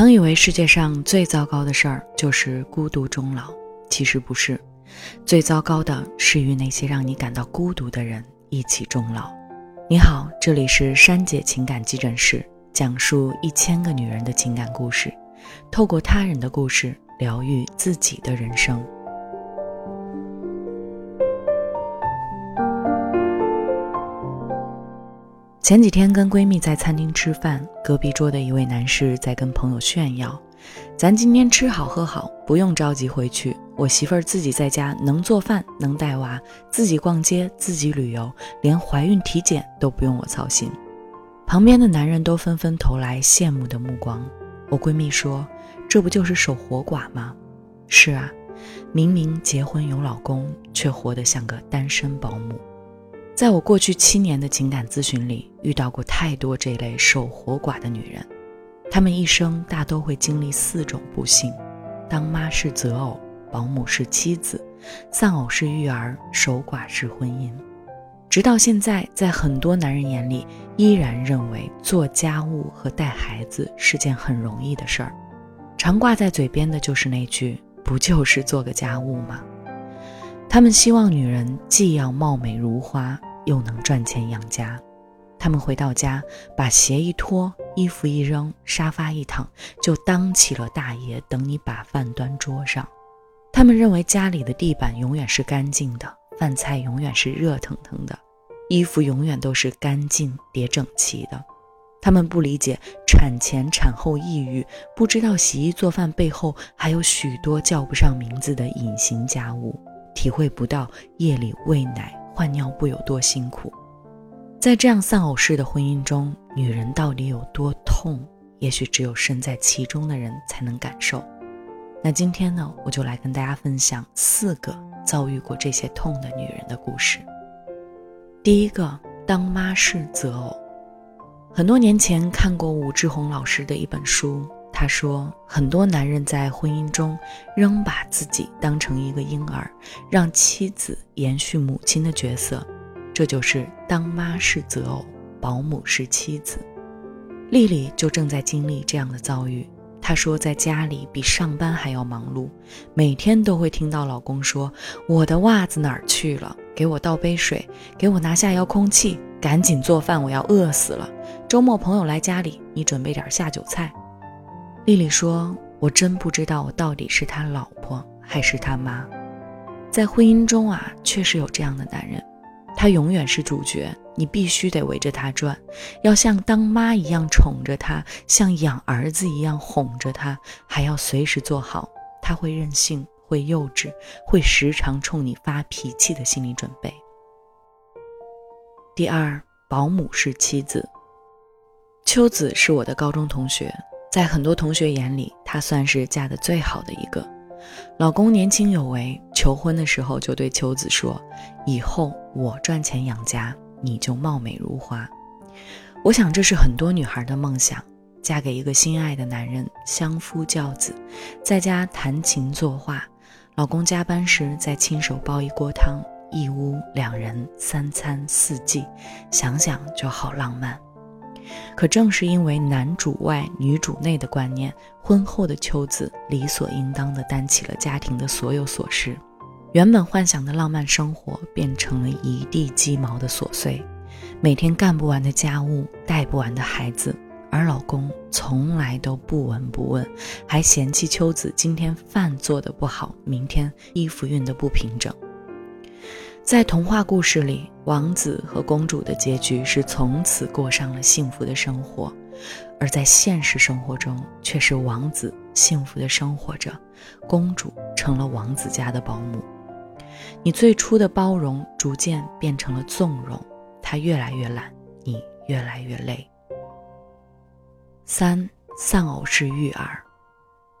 曾以为世界上最糟糕的事儿就是孤独终老，其实不是，最糟糕的是与那些让你感到孤独的人一起终老。你好，这里是珊姐情感急诊室，讲述一千个女人的情感故事，透过他人的故事疗愈自己的人生。前几天跟闺蜜在餐厅吃饭，隔壁桌的一位男士在跟朋友炫耀：“咱今天吃好喝好，不用着急回去。我媳妇儿自己在家能做饭，能带娃，自己逛街，自己旅游，连怀孕体检都不用我操心。”旁边的男人都纷纷投来羡慕的目光。我闺蜜说：“这不就是守活寡吗？”是啊，明明结婚有老公，却活得像个单身保姆。在我过去七年的情感咨询里，遇到过太多这类守活寡的女人，她们一生大都会经历四种不幸：当妈是择偶，保姆是妻子，丧偶是育儿，守寡是婚姻。直到现在，在很多男人眼里，依然认为做家务和带孩子是件很容易的事儿。常挂在嘴边的就是那句：“不就是做个家务吗？”他们希望女人既要貌美如花。又能赚钱养家，他们回到家，把鞋一脱，衣服一扔，沙发一躺，就当起了大爷，等你把饭端桌上。他们认为家里的地板永远是干净的，饭菜永远是热腾腾的，衣服永远都是干净叠整齐的。他们不理解产前产后抑郁，不知道洗衣做饭背后还有许多叫不上名字的隐形家务，体会不到夜里喂奶。换尿布有多辛苦，在这样丧偶式的婚姻中，女人到底有多痛？也许只有身在其中的人才能感受。那今天呢，我就来跟大家分享四个遭遇过这些痛的女人的故事。第一个，当妈是择偶。很多年前看过武志红老师的一本书。他说：“很多男人在婚姻中仍把自己当成一个婴儿，让妻子延续母亲的角色，这就是当妈是择偶，保姆是妻子。”丽丽就正在经历这样的遭遇。她说，在家里比上班还要忙碌，每天都会听到老公说：“我的袜子哪儿去了？给我倒杯水，给我拿下遥控器，赶紧做饭，我要饿死了。周末朋友来家里，你准备点下酒菜。”丽丽说：“我真不知道我到底是他老婆还是他妈。在婚姻中啊，确实有这样的男人，他永远是主角，你必须得围着他转，要像当妈一样宠着他，像养儿子一样哄着他，还要随时做好他会任性、会幼稚、会时常冲你发脾气的心理准备。”第二，保姆是妻子。秋子是我的高中同学。在很多同学眼里，她算是嫁得最好的一个。老公年轻有为，求婚的时候就对秋子说：“以后我赚钱养家，你就貌美如花。”我想这是很多女孩的梦想：嫁给一个心爱的男人，相夫教子，在家弹琴作画，老公加班时再亲手煲一锅汤，一屋两人三餐四季，想想就好浪漫。可正是因为男主外女主内的观念，婚后的秋子理所应当地担起了家庭的所有琐事，原本幻想的浪漫生活变成了一地鸡毛的琐碎，每天干不完的家务，带不完的孩子，而老公从来都不闻不问，还嫌弃秋子今天饭做的不好，明天衣服熨得不平整。在童话故事里，王子和公主的结局是从此过上了幸福的生活，而在现实生活中，却是王子幸福的生活着，公主成了王子家的保姆。你最初的包容，逐渐变成了纵容，他越来越懒，你越来越累。三丧偶式育儿。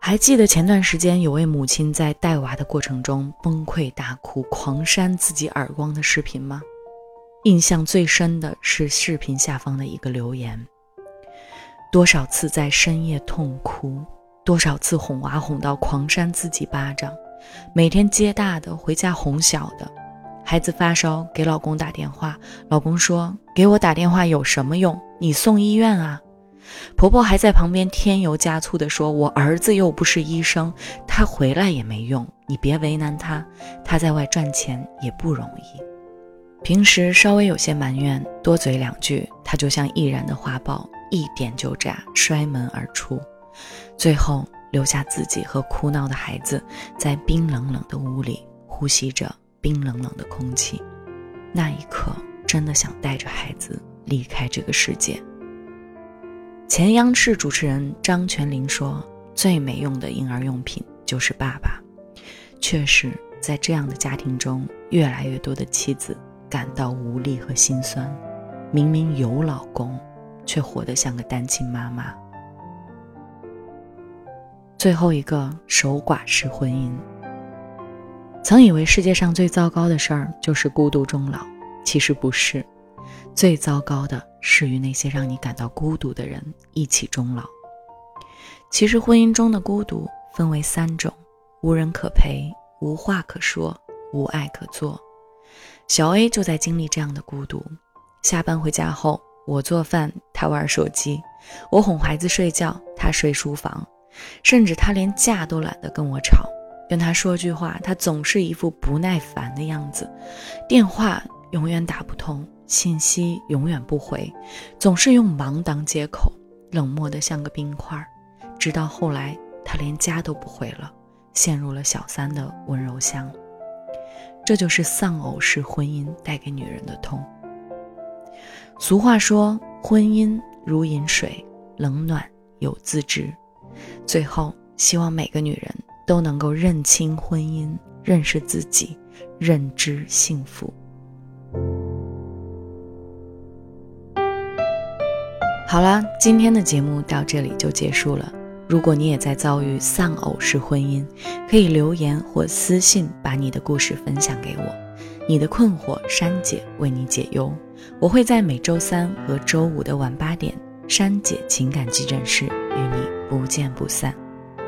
还记得前段时间有位母亲在带娃的过程中崩溃大哭、狂扇自己耳光的视频吗？印象最深的是视频下方的一个留言：多少次在深夜痛哭，多少次哄娃哄到狂扇自己巴掌，每天接大的回家哄小的，孩子发烧给老公打电话，老公说给我打电话有什么用？你送医院啊！婆婆还在旁边添油加醋地说：“我儿子又不是医生，他回来也没用，你别为难他，他在外赚钱也不容易。”平时稍微有些埋怨，多嘴两句，他就像易燃的花爆，一点就炸，摔门而出，最后留下自己和哭闹的孩子在冰冷冷的屋里呼吸着冰冷冷的空气。那一刻，真的想带着孩子离开这个世界。前央视主持人张泉灵说：“最没用的婴儿用品就是爸爸。”确实，在这样的家庭中，越来越多的妻子。感到无力和心酸，明明有老公，却活得像个单亲妈妈。最后一个守寡式婚姻。曾以为世界上最糟糕的事儿就是孤独终老，其实不是，最糟糕的是与那些让你感到孤独的人一起终老。其实婚姻中的孤独分为三种：无人可陪，无话可说，无爱可做。小 A 就在经历这样的孤独。下班回家后，我做饭，他玩手机；我哄孩子睡觉，他睡书房。甚至他连架都懒得跟我吵，跟他说句话，他总是一副不耐烦的样子。电话永远打不通，信息永远不回，总是用忙当借口，冷漠的像个冰块。直到后来，他连家都不回了，陷入了小三的温柔乡。这就是丧偶式婚姻带给女人的痛。俗话说，婚姻如饮水，冷暖有自知。最后，希望每个女人都能够认清婚姻，认识自己，认知幸福。好了，今天的节目到这里就结束了。如果你也在遭遇丧偶式婚姻，可以留言或私信把你的故事分享给我，你的困惑珊姐为你解忧。我会在每周三和周五的晚八点，珊姐情感急诊室与你不见不散。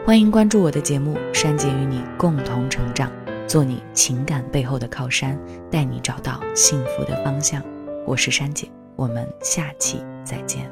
欢迎关注我的节目，珊姐与你共同成长，做你情感背后的靠山，带你找到幸福的方向。我是珊姐，我们下期再见。